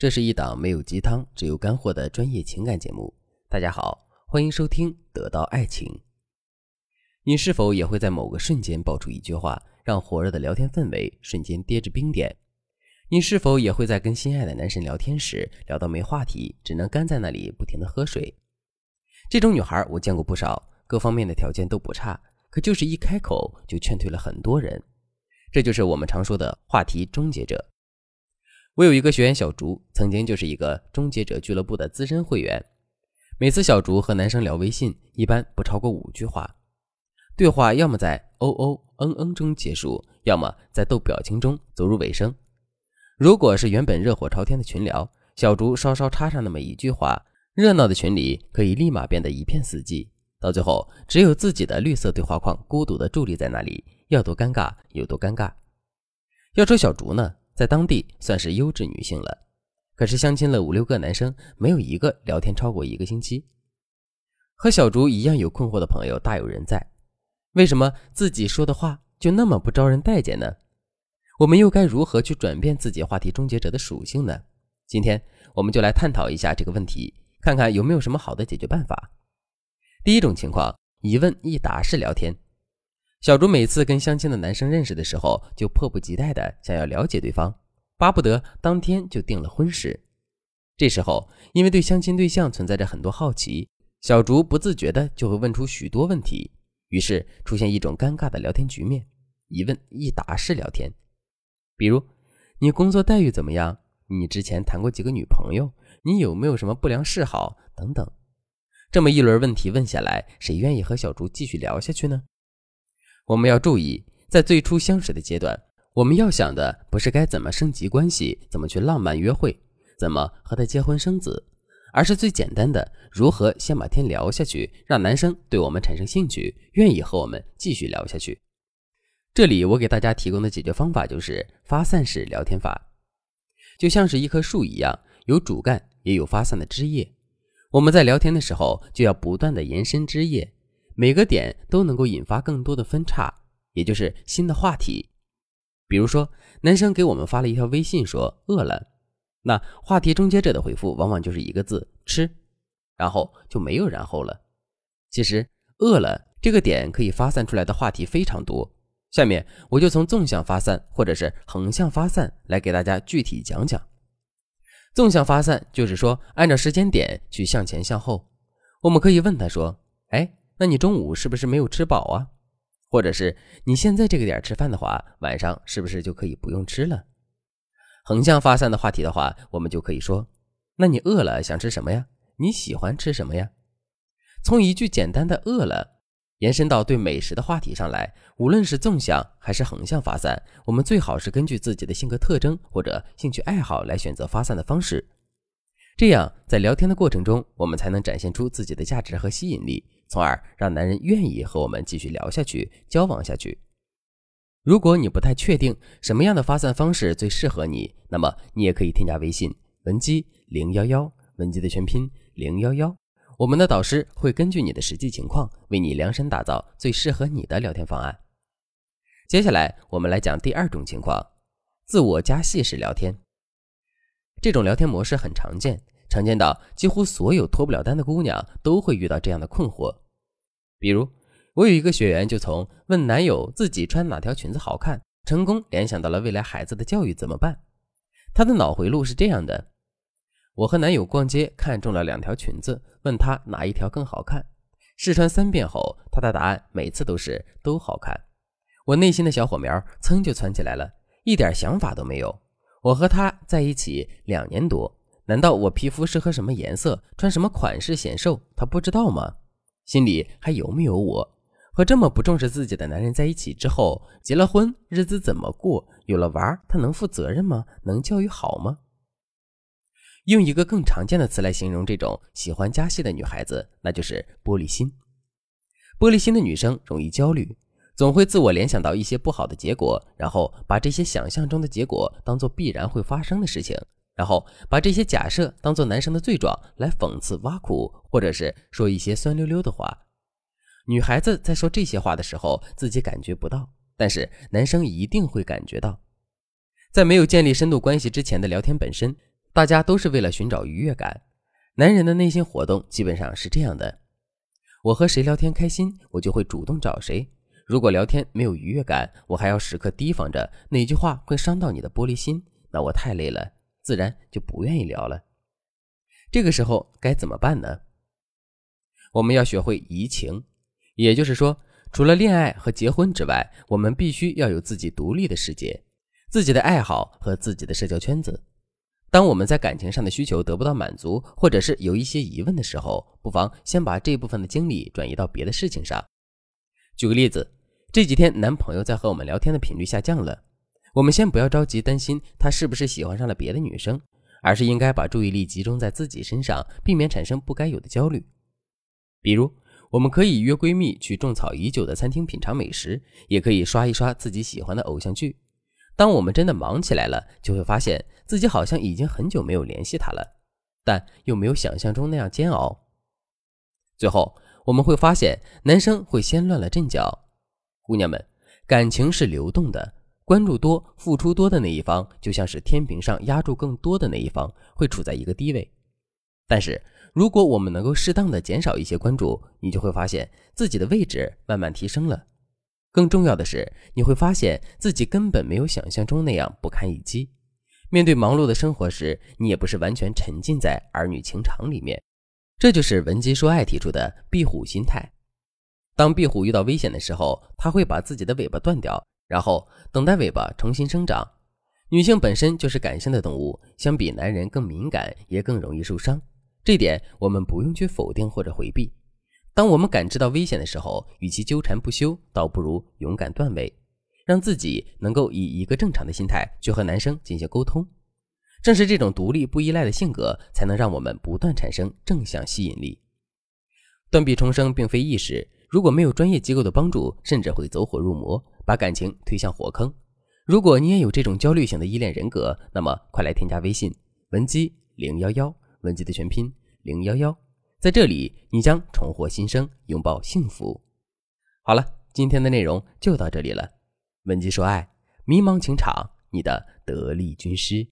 这是一档没有鸡汤，只有干货的专业情感节目。大家好，欢迎收听《得到爱情》。你是否也会在某个瞬间爆出一句话，让火热的聊天氛围瞬间跌至冰点？你是否也会在跟心爱的男神聊天时，聊到没话题，只能干在那里不停的喝水？这种女孩我见过不少，各方面的条件都不差，可就是一开口就劝退了很多人。这就是我们常说的话题终结者。我有一个学员小竹，曾经就是一个终结者俱乐部的资深会员。每次小竹和男生聊微信，一般不超过五句话，对话要么在哦哦嗯嗯中结束，要么在逗表情中走入尾声。如果是原本热火朝天的群聊，小竹稍稍插上那么一句话，热闹的群里可以立马变得一片死寂，到最后只有自己的绿色对话框孤独的伫立在那里，要多尴尬有多尴尬。要说小竹呢？在当地算是优质女性了，可是相亲了五六个男生，没有一个聊天超过一个星期。和小竹一样有困惑的朋友大有人在，为什么自己说的话就那么不招人待见呢？我们又该如何去转变自己话题终结者的属性呢？今天我们就来探讨一下这个问题，看看有没有什么好的解决办法。第一种情况，一问一答式聊天。小竹每次跟相亲的男生认识的时候，就迫不及待的想要了解对方，巴不得当天就定了婚事。这时候，因为对相亲对象存在着很多好奇，小竹不自觉的就会问出许多问题，于是出现一种尴尬的聊天局面，一问一答式聊天。比如，你工作待遇怎么样？你之前谈过几个女朋友？你有没有什么不良嗜好？等等。这么一轮问题问下来，谁愿意和小竹继续聊下去呢？我们要注意，在最初相识的阶段，我们要想的不是该怎么升级关系，怎么去浪漫约会，怎么和他结婚生子，而是最简单的如何先把天聊下去，让男生对我们产生兴趣，愿意和我们继续聊下去。这里我给大家提供的解决方法就是发散式聊天法，就像是一棵树一样，有主干也有发散的枝叶。我们在聊天的时候，就要不断的延伸枝叶。每个点都能够引发更多的分叉，也就是新的话题。比如说，男生给我们发了一条微信说饿了，那话题终结者的回复往往就是一个字吃，然后就没有然后了。其实饿了这个点可以发散出来的话题非常多，下面我就从纵向发散或者是横向发散来给大家具体讲讲。纵向发散就是说按照时间点去向前向后，我们可以问他说，哎。那你中午是不是没有吃饱啊？或者是你现在这个点吃饭的话，晚上是不是就可以不用吃了？横向发散的话题的话，我们就可以说：那你饿了想吃什么呀？你喜欢吃什么呀？从一句简单的“饿了”延伸到对美食的话题上来，无论是纵向还是横向发散，我们最好是根据自己的性格特征或者兴趣爱好来选择发散的方式。这样在聊天的过程中，我们才能展现出自己的价值和吸引力。从而让男人愿意和我们继续聊下去、交往下去。如果你不太确定什么样的发散方式最适合你，那么你也可以添加微信文姬零幺幺，文姬的全拼零幺幺。我们的导师会根据你的实际情况，为你量身打造最适合你的聊天方案。接下来我们来讲第二种情况：自我加戏式聊天。这种聊天模式很常见。常见到几乎所有脱不了单的姑娘都会遇到这样的困惑，比如我有一个学员就从问男友自己穿哪条裙子好看，成功联想到了未来孩子的教育怎么办。她的脑回路是这样的：我和男友逛街看中了两条裙子，问他哪一条更好看，试穿三遍后，他的答案每次都是都好看。我内心的小火苗噌就窜起来了，一点想法都没有。我和他在一起两年多。难道我皮肤适合什么颜色，穿什么款式显瘦，他不知道吗？心里还有没有我？和这么不重视自己的男人在一起之后，结了婚，日子怎么过？有了娃，他能负责任吗？能教育好吗？用一个更常见的词来形容这种喜欢加戏的女孩子，那就是玻璃心。玻璃心的女生容易焦虑，总会自我联想到一些不好的结果，然后把这些想象中的结果当做必然会发生的事情。然后把这些假设当做男生的罪状来讽刺挖苦，或者是说一些酸溜溜的话。女孩子在说这些话的时候，自己感觉不到，但是男生一定会感觉到。在没有建立深度关系之前的聊天本身，大家都是为了寻找愉悦感。男人的内心活动基本上是这样的：我和谁聊天开心，我就会主动找谁；如果聊天没有愉悦感，我还要时刻提防着哪句话会伤到你的玻璃心，那我太累了，自然就不愿意聊了。这个时候该怎么办呢？我们要学会移情，也就是说，除了恋爱和结婚之外，我们必须要有自己独立的世界、自己的爱好和自己的社交圈子。当我们在感情上的需求得不到满足，或者是有一些疑问的时候，不妨先把这部分的精力转移到别的事情上。举个例子，这几天男朋友在和我们聊天的频率下降了，我们先不要着急担心他是不是喜欢上了别的女生，而是应该把注意力集中在自己身上，避免产生不该有的焦虑。比如，我们可以约闺蜜去种草已久的餐厅品尝美食，也可以刷一刷自己喜欢的偶像剧。当我们真的忙起来了，就会发现自己好像已经很久没有联系他了，但又没有想象中那样煎熬。最后，我们会发现男生会先乱了阵脚。姑娘们，感情是流动的，关注多、付出多的那一方，就像是天平上压住更多的那一方，会处在一个低位。但是，如果我们能够适当的减少一些关注，你就会发现自己的位置慢慢提升了。更重要的是，你会发现自己根本没有想象中那样不堪一击。面对忙碌的生活时，你也不是完全沉浸在儿女情长里面。这就是文姬说爱提出的壁虎心态。当壁虎遇到危险的时候，它会把自己的尾巴断掉，然后等待尾巴重新生长。女性本身就是感性的动物，相比男人更敏感，也更容易受伤。这点我们不用去否定或者回避。当我们感知到危险的时候，与其纠缠不休，倒不如勇敢断尾，让自己能够以一个正常的心态去和男生进行沟通。正是这种独立不依赖的性格，才能让我们不断产生正向吸引力。断臂重生并非易事，如果没有专业机构的帮助，甚至会走火入魔，把感情推向火坑。如果你也有这种焦虑型的依恋人格，那么快来添加微信文姬零幺幺。文姬的全拼零幺幺，在这里你将重获新生，拥抱幸福。好了，今天的内容就到这里了。文姬说爱，迷茫情场，你的得力军师。